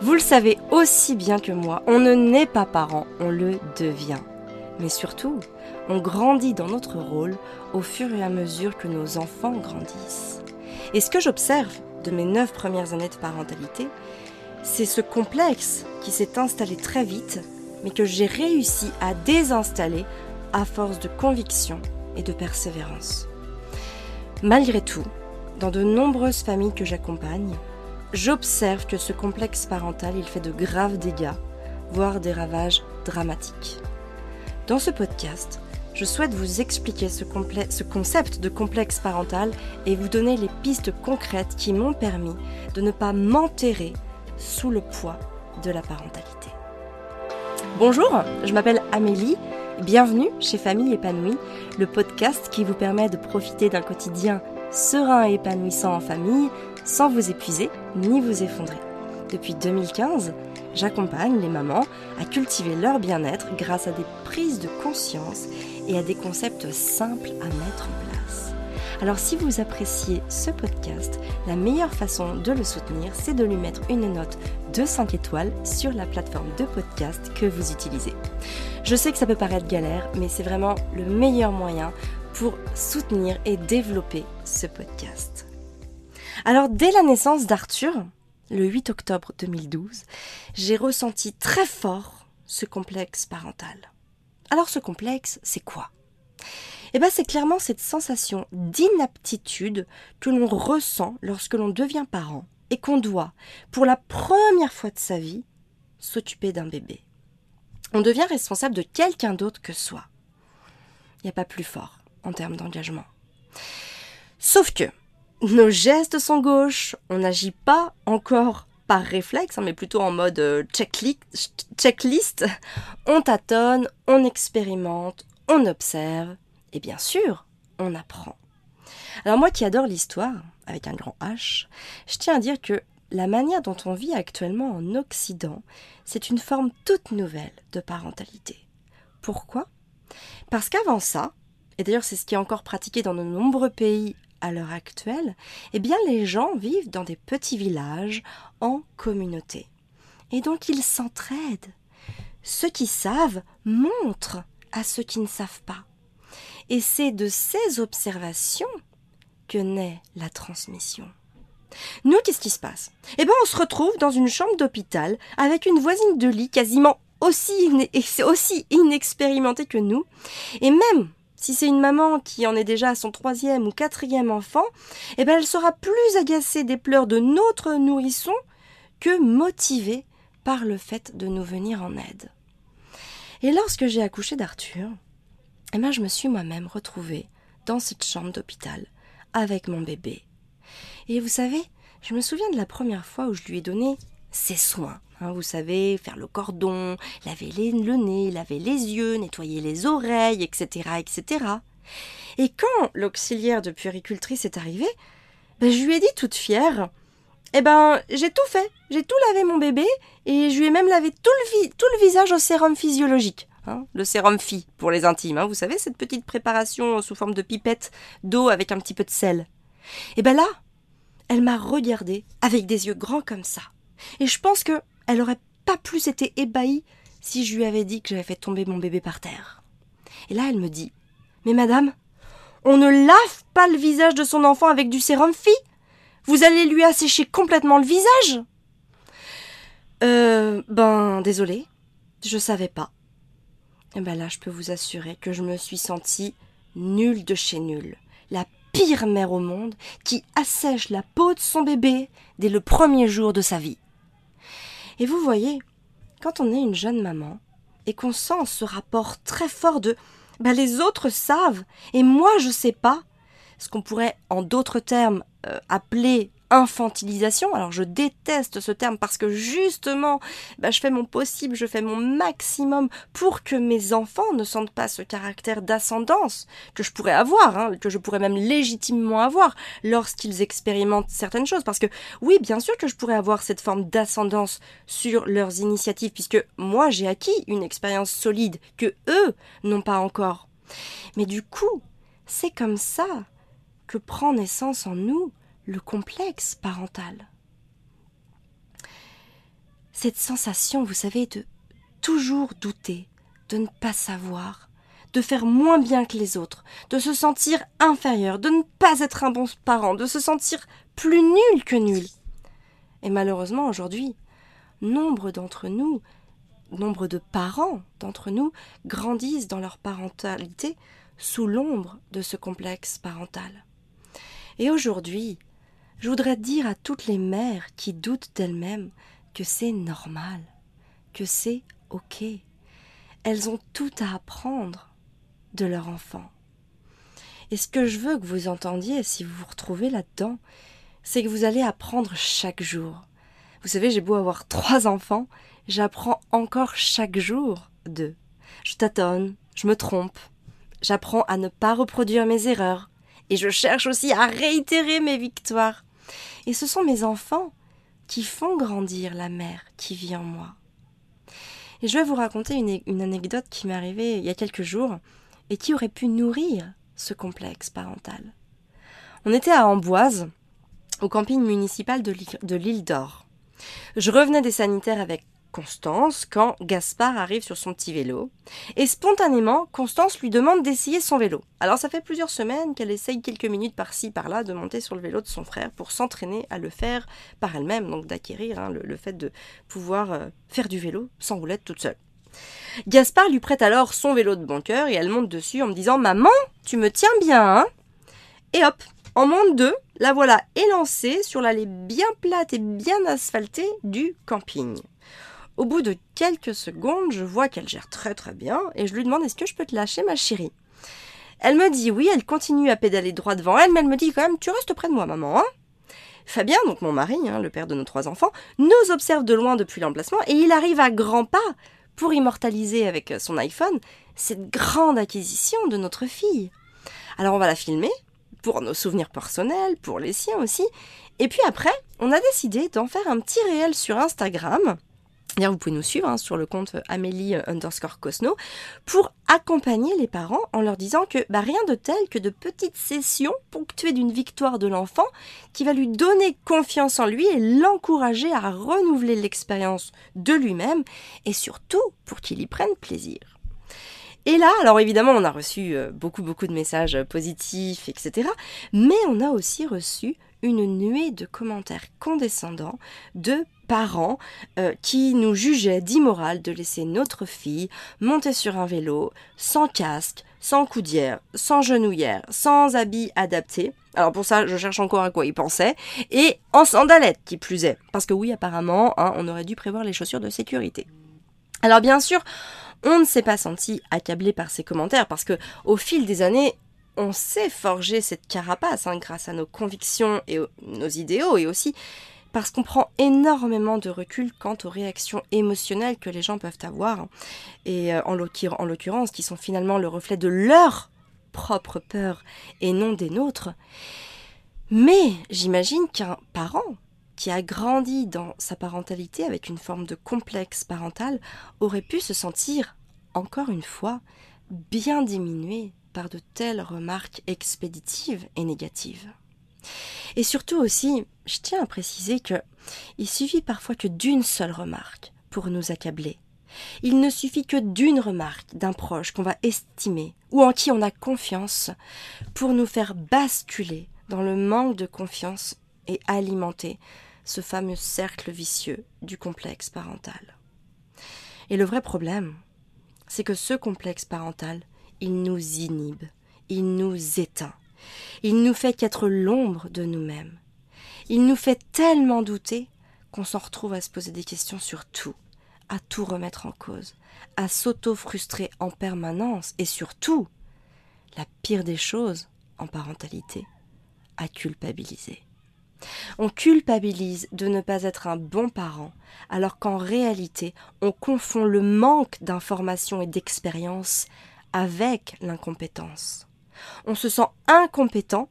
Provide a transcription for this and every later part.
Vous le savez aussi bien que moi, on ne naît pas parent, on le devient. Mais surtout, on grandit dans notre rôle au fur et à mesure que nos enfants grandissent. Et ce que j'observe de mes neuf premières années de parentalité, c'est ce complexe qui s'est installé très vite, mais que j'ai réussi à désinstaller à force de conviction et de persévérance. Malgré tout, dans de nombreuses familles que j'accompagne, j'observe que ce complexe parental, il fait de graves dégâts, voire des ravages dramatiques. Dans ce podcast, je souhaite vous expliquer ce, ce, concept de complexe parental et vous donner les pistes concrètes qui m'ont permis de ne pas m'enterrer sous le poids de la parentalité. Bonjour, je m'appelle Amélie. Bienvenue chez Famille épanouie, le podcast qui vous permet de profiter d'un quotidien serein et épanouissant en famille sans vous épuiser ni vous effondrer. Depuis 2015, j'accompagne les mamans à cultiver leur bien-être grâce à des prises de conscience et à des concepts simples à mettre en place. Alors si vous appréciez ce podcast, la meilleure façon de le soutenir, c'est de lui mettre une note de 5 étoiles sur la plateforme de podcast que vous utilisez. Je sais que ça peut paraître galère, mais c'est vraiment le meilleur moyen pour soutenir et développer ce podcast. Alors dès la naissance d'Arthur, le 8 octobre 2012, j'ai ressenti très fort ce complexe parental. Alors ce complexe, c'est quoi? Eh bien c'est clairement cette sensation d'inaptitude que l'on ressent lorsque l'on devient parent et qu'on doit, pour la première fois de sa vie, s'occuper d'un bébé. On devient responsable de quelqu'un d'autre que soi. Il n'y a pas plus fort en termes d'engagement. Sauf que nos gestes sont gauches, on n'agit pas encore par réflexe, hein, mais plutôt en mode euh, checklist. On tâtonne, on expérimente, on observe, et bien sûr, on apprend. Alors moi qui adore l'histoire, avec un grand H, je tiens à dire que la manière dont on vit actuellement en Occident, c'est une forme toute nouvelle de parentalité. Pourquoi? Parce qu'avant ça, et d'ailleurs c'est ce qui est encore pratiqué dans de nombreux pays à l'heure actuelle, eh bien les gens vivent dans des petits villages en communauté. Et donc ils s'entraident. Ceux qui savent montrent à ceux qui ne savent pas. Et c'est de ces observations que naît la transmission. Nous, qu'est-ce qui se passe? Eh bien, on se retrouve dans une chambre d'hôpital avec une voisine de lit quasiment aussi, aussi inexpérimentée que nous. Et même si c'est une maman qui en est déjà son troisième ou quatrième enfant, eh ben elle sera plus agacée des pleurs de notre nourrisson que motivée par le fait de nous venir en aide. Et lorsque j'ai accouché d'Arthur, eh ben je me suis moi-même retrouvée dans cette chambre d'hôpital avec mon bébé. Et vous savez, je me souviens de la première fois où je lui ai donné ses soins. Hein, vous savez, faire le cordon, laver le nez, laver les yeux, nettoyer les oreilles, etc., etc. Et quand l'auxiliaire de puéricultrice est arrivé, ben, je lui ai dit toute fière Eh ben, j'ai tout fait, j'ai tout lavé mon bébé, et je lui ai même lavé tout le, tout le visage au sérum physiologique. Hein, le sérum phi pour les intimes, hein, vous savez, cette petite préparation sous forme de pipette d'eau avec un petit peu de sel. Et ben là, elle m'a regardé avec des yeux grands comme ça. Et je pense que elle aurait pas plus été ébahie si je lui avais dit que j'avais fait tomber mon bébé par terre. Et là, elle me dit Mais madame, on ne lave pas le visage de son enfant avec du sérum phi Vous allez lui assécher complètement le visage? Euh, ben, désolé, je savais pas. Et ben là, je peux vous assurer que je me suis sentie nulle de chez nulle, la pire mère au monde qui assèche la peau de son bébé dès le premier jour de sa vie. Et vous voyez, quand on est une jeune maman et qu'on sent ce rapport très fort de bah, les autres savent et moi je sais pas, ce qu'on pourrait en d'autres termes euh, appeler infantilisation. Alors je déteste ce terme parce que justement, bah, je fais mon possible, je fais mon maximum pour que mes enfants ne sentent pas ce caractère d'ascendance que je pourrais avoir, hein, que je pourrais même légitimement avoir lorsqu'ils expérimentent certaines choses. Parce que oui, bien sûr que je pourrais avoir cette forme d'ascendance sur leurs initiatives, puisque moi j'ai acquis une expérience solide que eux n'ont pas encore. Mais du coup, c'est comme ça que prend naissance en nous le complexe parental. cette sensation, vous savez, de toujours douter, de ne pas savoir, de faire moins bien que les autres, de se sentir inférieur, de ne pas être un bon parent, de se sentir plus nul que nul. Et malheureusement, aujourd'hui, nombre d'entre nous, nombre de parents d'entre nous, grandissent dans leur parentalité sous l'ombre de ce complexe parental. Et aujourd'hui, je voudrais dire à toutes les mères qui doutent d'elles-mêmes que c'est normal, que c'est OK. Elles ont tout à apprendre de leur enfant. Et ce que je veux que vous entendiez, si vous vous retrouvez là-dedans, c'est que vous allez apprendre chaque jour. Vous savez, j'ai beau avoir trois enfants, j'apprends encore chaque jour d'eux. Je tâtonne, je me trompe, j'apprends à ne pas reproduire mes erreurs, et je cherche aussi à réitérer mes victoires. Et ce sont mes enfants qui font grandir la mère qui vit en moi. Et je vais vous raconter une, anecdote qui m'est arrivée il y a quelques jours et qui aurait pu nourrir ce complexe parental. On était à Amboise, au camping municipal de l'île d'Or. Je revenais des sanitaires avec Constance quand Gaspard arrive sur son petit vélo. Et spontanément, Constance lui demande d'essayer son vélo. Alors ça fait plusieurs semaines qu'elle essaye quelques minutes par-ci, par-là de monter sur le vélo de son frère pour s'entraîner à le faire par elle-même, donc d'acquérir hein, le, fait de pouvoir euh, faire du vélo sans roulette toute seule. Gaspard lui prête alors son vélo de bon cœur et elle monte dessus en me disant Maman, tu me tiens bien, hein Et hop, en moins de deux, la voilà élancée sur l'allée bien plate et bien asphaltée du camping. Au bout de quelques secondes, je vois qu'elle gère très très bien et je lui demande est-ce que je peux te lâcher ma chérie? Elle me dit oui, elle continue à pédaler droit devant elle, mais elle me dit quand même tu restes près de moi maman. Hein? Fabien, donc mon mari, hein, le père de nos trois enfants, nous observe de loin depuis l'emplacement et il arrive à grands pas pour immortaliser avec son iPhone cette grande acquisition de notre fille. Alors on va la filmer pour nos souvenirs personnels, pour les siens aussi. Et puis après, on a décidé d'en faire un petit réel sur Instagram Vous pouvez nous suivre hein, sur le compte Amélie euh, underscore Cosno pour accompagner les parents en leur disant que bah, rien de tel que de petites sessions ponctuées d'une victoire de l'enfant qui va lui donner confiance en lui et l'encourager à renouveler l'expérience de lui-même et surtout pour qu'il y prenne plaisir. Et là, alors évidemment, on a reçu euh, beaucoup, beaucoup de messages positifs, etc. Mais on a aussi reçu une nuée de commentaires condescendants de parents euh, qui nous jugeaient d'immoral de laisser notre fille monter sur un vélo sans casque, sans coudière, sans genouillère, sans habits adaptés. Alors pour ça, je cherche encore à quoi ils pensaient. Et en sandalettes, qui plus est. Parce que oui, apparemment, hein, on aurait dû prévoir les chaussures de sécurité. Alors bien sûr, on ne s'est pas senti accablé par ces commentaires parce que au fil des années, on s'est forgé cette carapace hein, grâce à nos convictions et nos idéaux et aussi parce qu'on prend énormément de recul quant aux réactions émotionnelles que les gens peuvent avoir et euh, en l'occurrence qui sont finalement le reflet de leur propre peur et non des nôtres. Mais j'imagine qu'un parent qui a grandi dans sa parentalité avec une forme de complexe parental aurait pu se sentir, encore une fois, bien diminué par de telles remarques expéditives et négatives. Et surtout aussi, je tiens à préciser que il suffit parfois que d'une seule remarque pour nous accabler. Il ne suffit que d'une remarque d'un proche qu'on va estimer ou en qui on a confiance pour nous faire basculer dans le manque de confiance et alimenter ce fameux cercle vicieux du complexe parental. Et le vrai problème, c'est que ce complexe parental, il nous inhibe, il nous éteint, il nous fait qu'être l'ombre de nous-mêmes. Il nous fait tellement douter qu'on s'en retrouve à se poser des questions sur tout, à tout remettre en cause, à s'auto-frustrer en permanence et surtout, la pire des choses en parentalité, à culpabiliser. On culpabilise de ne pas être un bon parent, alors qu'en réalité, on confond le manque d'information et d'expérience avec l'incompétence. On se sent incompétent,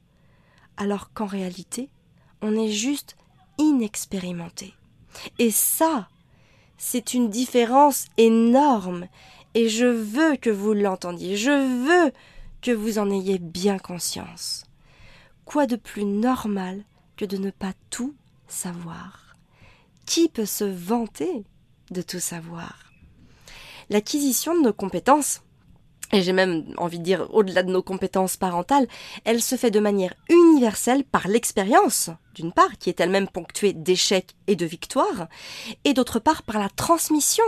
alors qu'en réalité, on est juste inexpérimenté. Et ça, c'est une différence énorme, et je veux que vous l'entendiez, je veux que vous en ayez bien conscience. Quoi de plus normal que de ne pas tout savoir? Qui peut se vanter de tout savoir? L'acquisition de nos compétences, et j'ai même envie de dire au-delà de nos compétences parentales, elle se fait de manière universelle par l'expérience, d'une part, qui est elle-même ponctuée d'échecs et de victoires, et d'autre part par la transmission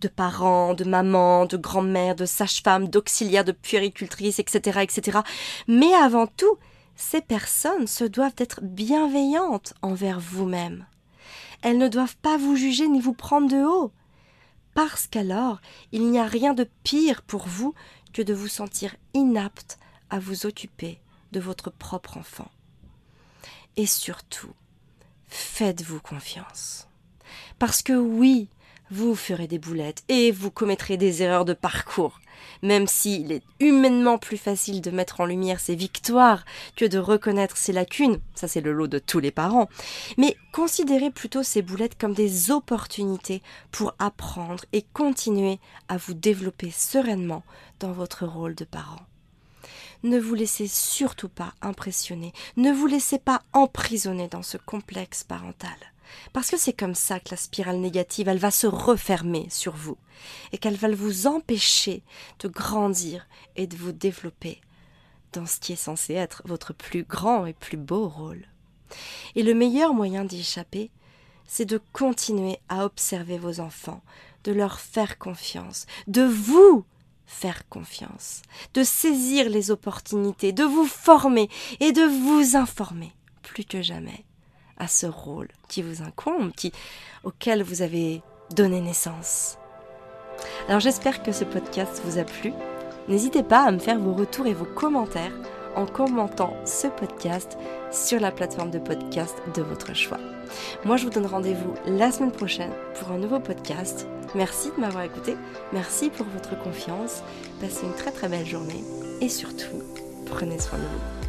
de parents, de mamans, de grand-mères, de sages-femmes, d'auxiliaires, de puéricultrices, etc., etc. Mais avant tout, ces personnes se doivent être bienveillantes envers vous-même. Elles ne doivent pas vous juger ni vous prendre de haut parce qu'alors il n'y a rien de pire pour vous que de vous sentir inapte à vous occuper de votre propre enfant. Et surtout, faites-vous confiance. Parce que oui, vous ferez des boulettes et vous commettrez des erreurs de parcours, même s'il est humainement plus facile de mettre en lumière ses victoires que de reconnaître ses lacunes, ça c'est le lot de tous les parents, mais considérez plutôt ces boulettes comme des opportunités pour apprendre et continuer à vous développer sereinement dans votre rôle de parent. Ne vous laissez surtout pas impressionner, ne vous laissez pas emprisonner dans ce complexe parental. Parce que c'est comme ça que la spirale négative, elle va se refermer sur vous et qu'elle va vous empêcher de grandir et de vous développer dans ce qui est censé être votre plus grand et plus beau rôle. Et le meilleur moyen d'y échapper, c'est de continuer à observer vos enfants, de leur faire confiance, de vous faire confiance, de saisir les opportunités, de vous former et de vous informer plus que jamais à ce rôle qui vous incombe, auquel vous avez donné naissance. Alors j'espère que ce podcast vous a plu. N'hésitez pas à me faire vos retours et vos commentaires en commentant ce podcast sur la plateforme de podcast de votre choix. Moi, je vous donne rendez-vous la semaine prochaine pour un nouveau podcast. Merci de m'avoir écouté, merci pour votre confiance, passez une très très belle journée et surtout, prenez soin de vous.